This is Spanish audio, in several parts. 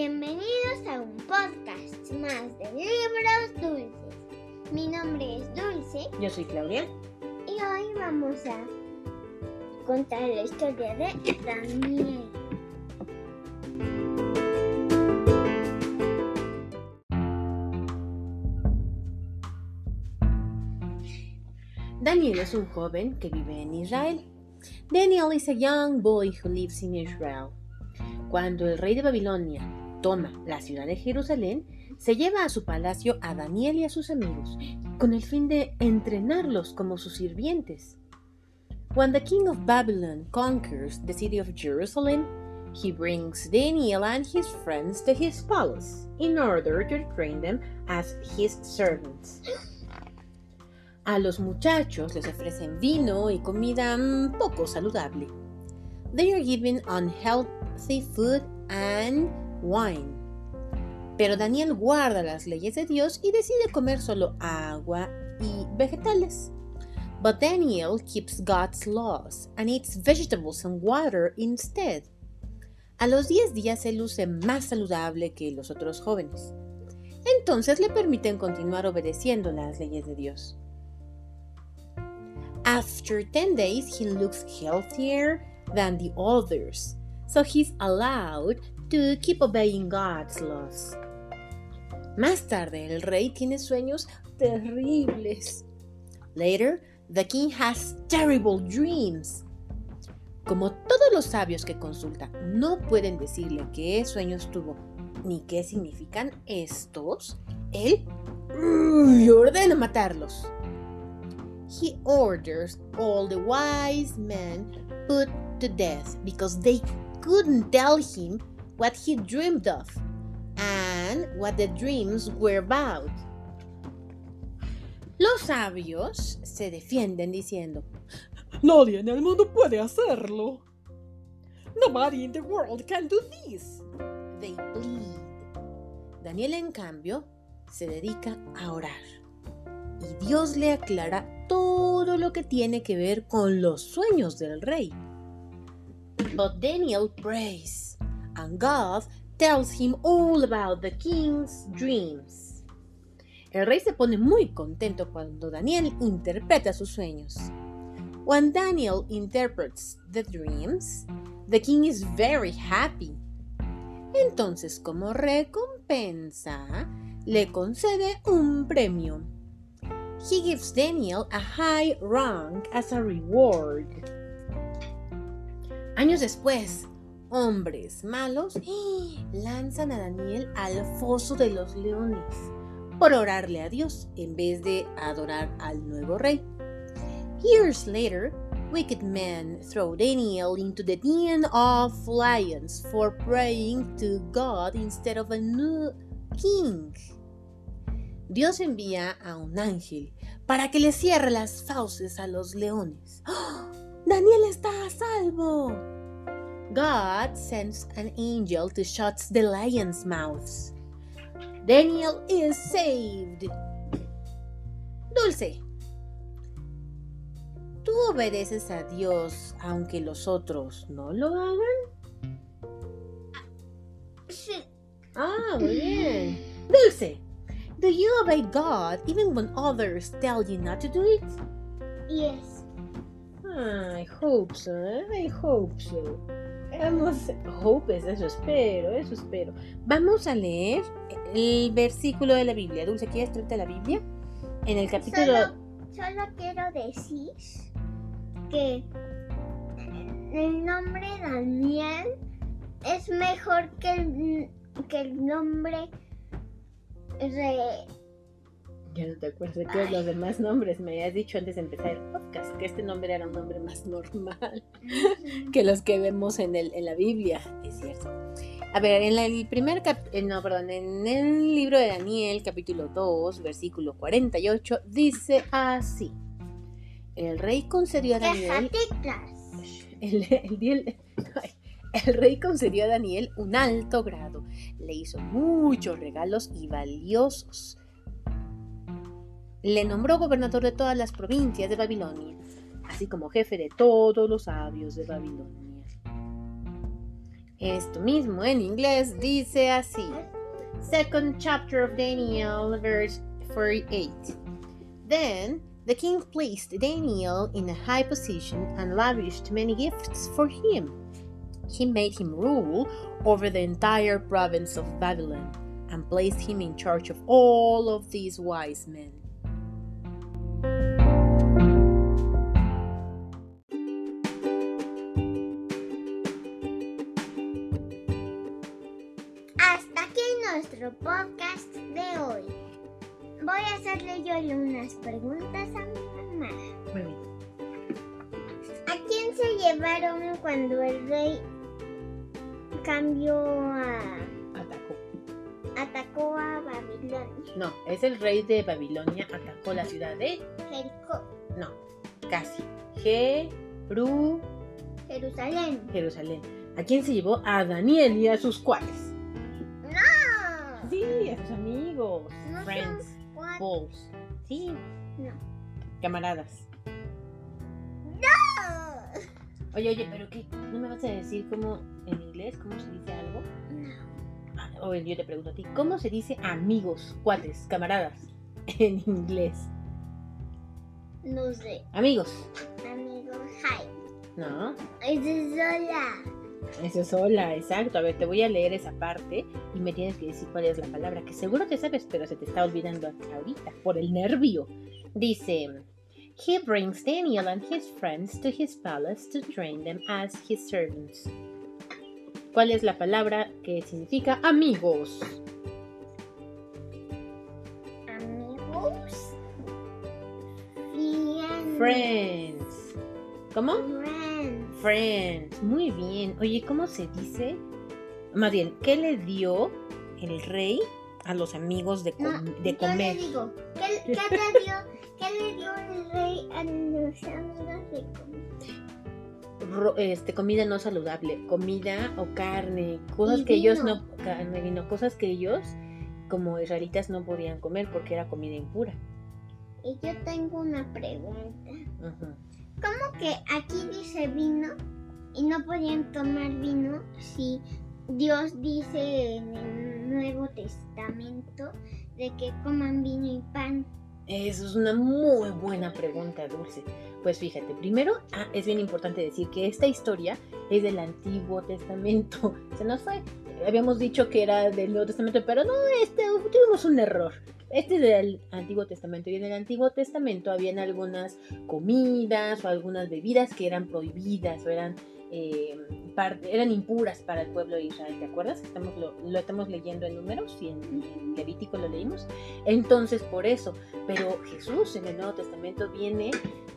Bienvenidos a un podcast más de libros dulces. Mi nombre es Dulce Yo soy Claudia. y hoy vamos a contar la historia de Daniel. Daniel es un joven que vive en Israel. Daniel is a young boy who lives in Israel. Cuando el rey de Babilonia toma la ciudad de Jerusalén, se lleva a su palacio a Daniel y a sus amigos, con el fin de entrenarlos como sus sirvientes. When the king of Babylon conquers the city of Jerusalem, he brings Daniel and his friends to his palace in order to train them as his servants. A los muchachos les ofrecen vino y comida poco saludable. They are given unhealthy food and Pero Daniel guarda las leyes de Dios y decide comer solo agua y vegetales. But Daniel keeps God's laws and eats vegetables and water instead. A los 10 días él luce más saludable que los otros jóvenes. Entonces le permiten continuar obedeciendo las leyes de Dios. After 10 days, he looks healthier than the others, so he's allowed to keep obeying God's laws. Más tarde, el rey tiene sueños terribles. Later, the king has terrible dreams. Como todos los sabios que consulta no pueden decirle qué sueños tuvo ni qué significan estos, él ordena matarlos. He orders all the wise men put to death because they couldn't tell him what he dreamed of and what the dreams were about. Los sabios se defienden diciendo, Nadie en el mundo puede hacerlo. Nobody in the world can do this. they plead. Daniel, en cambio, se dedica a orar. Y Dios le aclara todo lo que tiene que ver con los sueños del rey. But Daniel prays, and God tells him all about the king's dreams. El rey se pone muy contento cuando Daniel interpreta sus sueños. When Daniel interprets the dreams, the king is very happy. Entonces, como recompensa, le concede un premio. He gives Daniel a high rank as a reward. Años después, hombres malos lanzan a Daniel al foso de los leones por orarle a Dios en vez de adorar al nuevo rey. Years later, wicked men throw Daniel into the den of lions for praying to God instead of a new king. Dios envía a un ángel para que le cierre las fauces a los leones. ¡Oh! Daniel está a salvo. God sends an angel to shut the lions' mouths. Daniel is saved. Dulce, ¿tú obedeces a Dios aunque los otros no lo hagan? Sí, Ah, muy bien. Dulce, do you obey God even when others tell you not to do it? yes. I hope so, eh? I hope so. Vamos, hope es eso espero, eso espero. Vamos a leer el versículo de la Biblia. Dulce, ¿quieres traerte la Biblia? En el capítulo... Solo, quiero decir que el nombre Daniel es mejor que el, que el nombre re, Ya no te acuerdas de todos los demás nombres. Me habías dicho antes de empezar el podcast que este nombre era un nombre más normal que los que vemos en, el, en la Biblia. Es cierto. A ver, en el primer cap eh, no, perdón, en el libro de Daniel, capítulo 2, versículo 48, dice así. El rey concedió a Daniel el, el ay, el rey concedió a Daniel un alto grado, le hizo muchos regalos y valiosos. Le nombró gobernador de todas las provincias de Babilonia, así como jefe de todos los sabios de Babilonia. Esto mismo en inglés dice así. Second chapter of Daniel, verse 48. Then the king placed Daniel in a high position and lavished many gifts for him. He made him rule over the entire province of Babylon and placed him in charge of all of these wise men. Yo unas preguntas a mi mamá. Muy bien. ¿A quién se llevaron cuando el rey cambió a... Atacó. atacó a Babilonia? No, es el rey de Babilonia atacó la ciudad de... Jericó, No, casi. Jeru... Jerusalén. Jerusalén. ¿A quién se llevó? A Daniel y a sus cuates. ¡No! Sí, a sus amigos. No Friends. son. Sí, No. camaradas. ¡No! Oye, oye, pero ¿qué? ¿No me vas a decir cómo en inglés, cómo se dice algo? No. Ah, O yo te pregunto a ti, ¿cómo se dice amigos, cuates, camaradas en inglés? No sé. Amigos. Amigo, hi. No, Es sola. Eso es hola, exacto. A ver, te voy a leer esa parte y me tienes que decir cuál es la palabra, que seguro te sabes, pero se te está olvidando ahorita por el nervio. Dice, He brings Daniel and his friends to his palace to train them as his servants. ¿Cuál es la palabra que significa amigos? Amigos. Friends. Friends. ¿Cómo? Friends. Muy bien. Oye, ¿cómo se dice? Más bien, ¿qué le dio el rey a los amigos de, com- No, de yo comer? le digo, ¿qué, qué le dio, ¿qué le dio el rey a los amigos de comer? Ro- este, comida no saludable, comida o carne, cosas Y que ellos no, carne, vino, cosas que ellos como israelitas no podían comer porque era comida impura. Y yo tengo una pregunta. ¿Cómo que aquí dice vino y no podían tomar vino si Dios dice en el Nuevo Testamento de que coman vino y pan? Eso es una muy buena pregunta, Dulce. Pues fíjate, primero ah, es bien importante decir que esta historia es del Antiguo Testamento. Se nos fue. Habíamos dicho que era del Nuevo Testamento, pero no, este, tuvimos un error. Este es del Antiguo Testamento y en el Antiguo Testamento habían algunas comidas o algunas bebidas que eran prohibidas o eran, eh, eran impuras para el pueblo de Israel. ¿Te acuerdas? Estamos, lo, lo estamos leyendo en números y en, en Levítico lo leímos. Entonces, por eso, pero Jesús en el Nuevo Testamento viene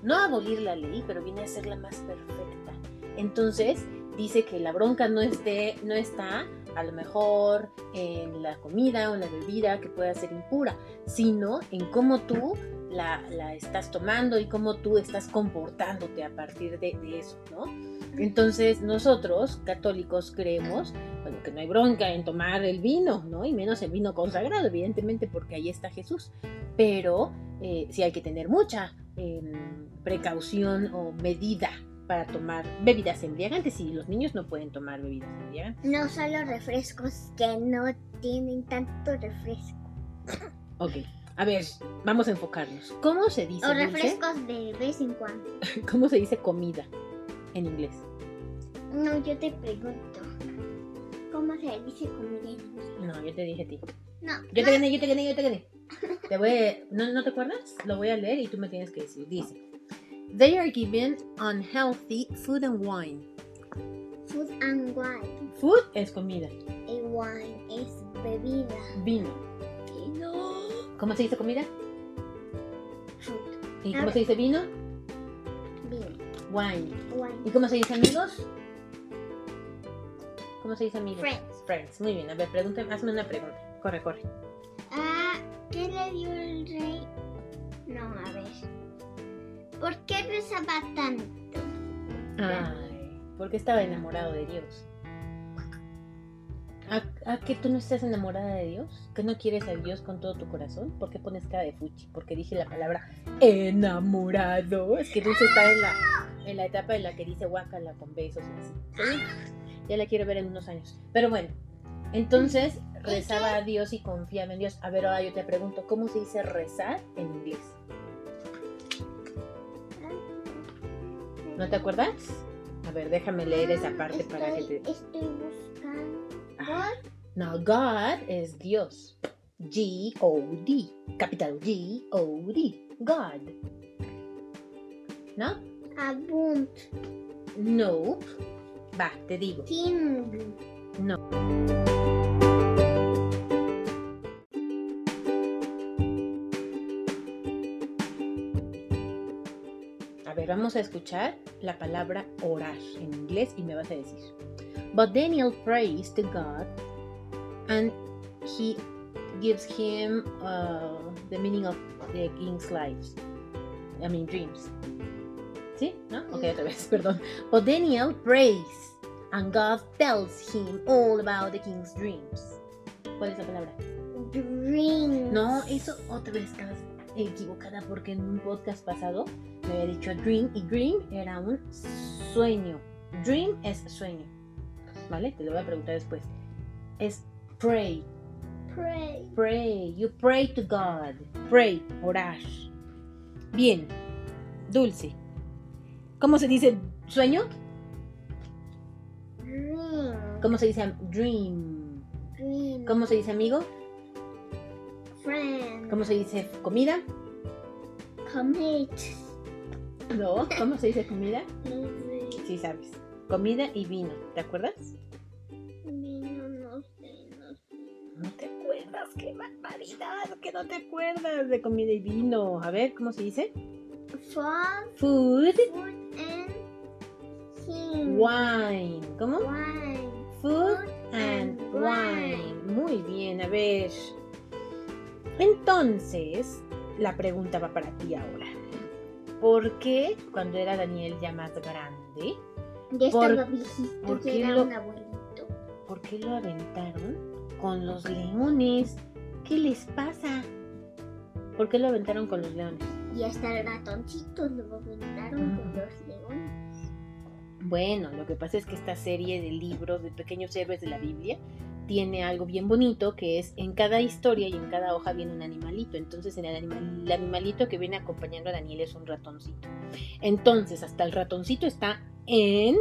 no a abolir la ley, pero viene a hacerla más perfecta. Entonces, dice que la bronca no, esté, no está a lo mejor en la comida o en la bebida que pueda ser impura, sino en cómo tú la, la estás tomando y cómo tú estás comportándote a partir de, de eso, ¿no? Entonces nosotros, católicos, creemos bueno, que no hay bronca en tomar el vino, ¿no? Y menos el vino consagrado, evidentemente, porque ahí está Jesús. Pero eh, sí hay que tener mucha eh, precaución o medida para tomar bebidas embriagantes y los niños no pueden tomar bebidas embriagantes. No solo refrescos que no tienen tanto refresco. Ok, a ver, vamos a enfocarnos. ¿Cómo se dice, O Dulce? refrescos de vez en cuando. ¿Cómo se dice comida en inglés? No, yo te pregunto. ¿Cómo se dice comida en inglés? No, yo te dije a ti. No, Yo te gané, yo te gané, yo te gané. Te voy a- ¿no, ¿No te acuerdas? Lo voy a leer y tú me tienes que decir. Dice: They are given unhealthy food and wine. food and wine. Food es comida, Y wine es bebida. vino. Y no. ¿Cómo se dice comida? Fruit. ¿Y cómo se dice vino? Vino. Wine. Wine. ¿Y cómo se dice amigos? ¿Cómo se dice amigos? Friends. Friends. Muy bien. A ver, pregúntame, hazme una pregunta. Corre, corre. Ah, ¿qué le dio el rey? No, a ver. ¿Por qué rezaba tanto? Ay, porque estaba enamorado de Dios. ¿A, a que tú no estás enamorada de Dios? ¿Que no quieres a Dios con todo tu corazón? ¿Por qué pones cara de fuchi? Porque dije la palabra enamorado. Es que Dulce está en la, en la etapa en la que dice guácala con besos y así. ¿sí? Ya la quiero ver en unos años. Pero bueno, entonces rezaba a Dios y confiaba en Dios. A ver, ahora yo te pregunto, ¿cómo se dice rezar en inglés? ¿No te acuerdas? A ver, déjame leer esa parte para que te... Estoy buscando. Ah, No, God es Dios. G-O-D. Capital G-O-D. God. ¿No? Abund. Nope. Va, te digo. King. No. Vamos a escuchar la palabra orar en inglés y me vas a decir. But Daniel prays to God and he gives him uh, the meaning of the king's lives. I mean dreams. ¿Sí? ¿No? Ok, otra vez, perdón. But Daniel prays and God tells him all about the king's dreams. ¿Cuál es la palabra? Dreams. No, eso otra vez estás equivocada porque en un podcast pasado había dicho dream y dream era un sueño. Dream es sueño. ¿Vale? Te lo voy a preguntar después. Es pray. Pray. Pray. You pray to God. Pray. Orar. Bien. Dulce. ¿Cómo se dice sueño? Dream. ¿Cómo se dice dream? Dream. ¿Cómo se dice amigo? Friend. ¿Cómo se dice comida? Commit. No. ¿Cómo se dice comida? No sé. Sí, sabes. Comida y vino. ¿Te acuerdas? Vino, no sé, no sé. No te acuerdas. ¡Qué barbaridad! Que no te acuerdas de comida y vino. A ver, ¿cómo se dice? Food, Food, food and wine. ¿Cómo? Wine. Food and wine. Muy bien, a ver. Entonces, la pregunta va para ti ahora. ¿Por qué cuando era Daniel ya más grande, Ya ¿Por- estaba viejito, por ya era lo- un abuelito. por qué lo aventaron con los leones? ¿Qué les pasa? ¿Por qué lo aventaron con los leones? Y hasta el ratoncito lo aventaron con los leones. Bueno, lo que pasa es que esta serie de libros de pequeños héroes de la Biblia tiene algo bien bonito que es en cada historia y en cada hoja viene un animalito. Entonces en el, animal- el animalito que viene acompañando a Daniel es un ratoncito. Entonces hasta el ratoncito está en,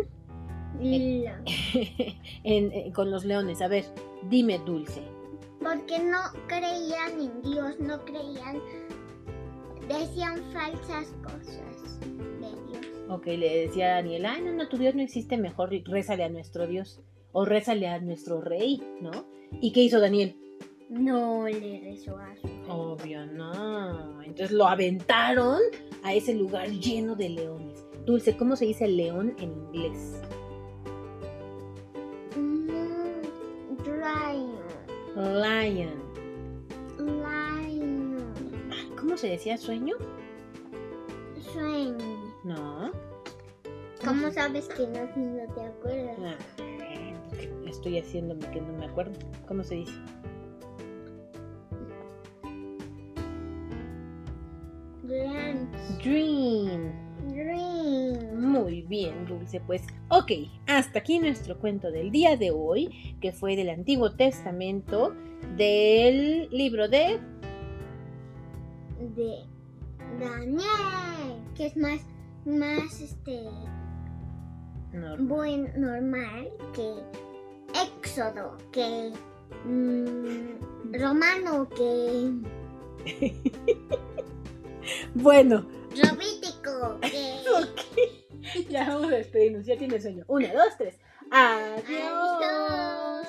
La- en- eh, con los leones. A ver, dime dulce. Porque no creían en Dios, no creían, decían falsas cosas de Dios. Ok, le decía a Daniel, ay no, no, tu Dios no existe, mejor rézale a nuestro Dios. O rézale a nuestro rey, ¿no? ¿Y qué hizo Daniel? No le rezó a su rey. Obvio, no. Entonces lo aventaron a ese lugar lleno de leones. Dulce, ¿cómo se dice león en inglés? Mm, Lion, Lion. lion, ¿Cómo se decía sueño? sueño. No. ¿Cómo sabes que no si no te acuerdas? Ah, Estoy haciéndome que no me acuerdo. ¿Cómo se dice? Dream. dreams. Muy bien, Dulce. Pues, ok, hasta aquí nuestro cuento del día de hoy, que fue del Antiguo Testamento, del libro de... de Daniel, que es más, más este No, buen normal que Éxodo, que mm, Romano, que Bueno, Robítico, que. Ya vamos a despedirnos, ya tiene sueño. Una, dos, tres. Adiós. Adiós.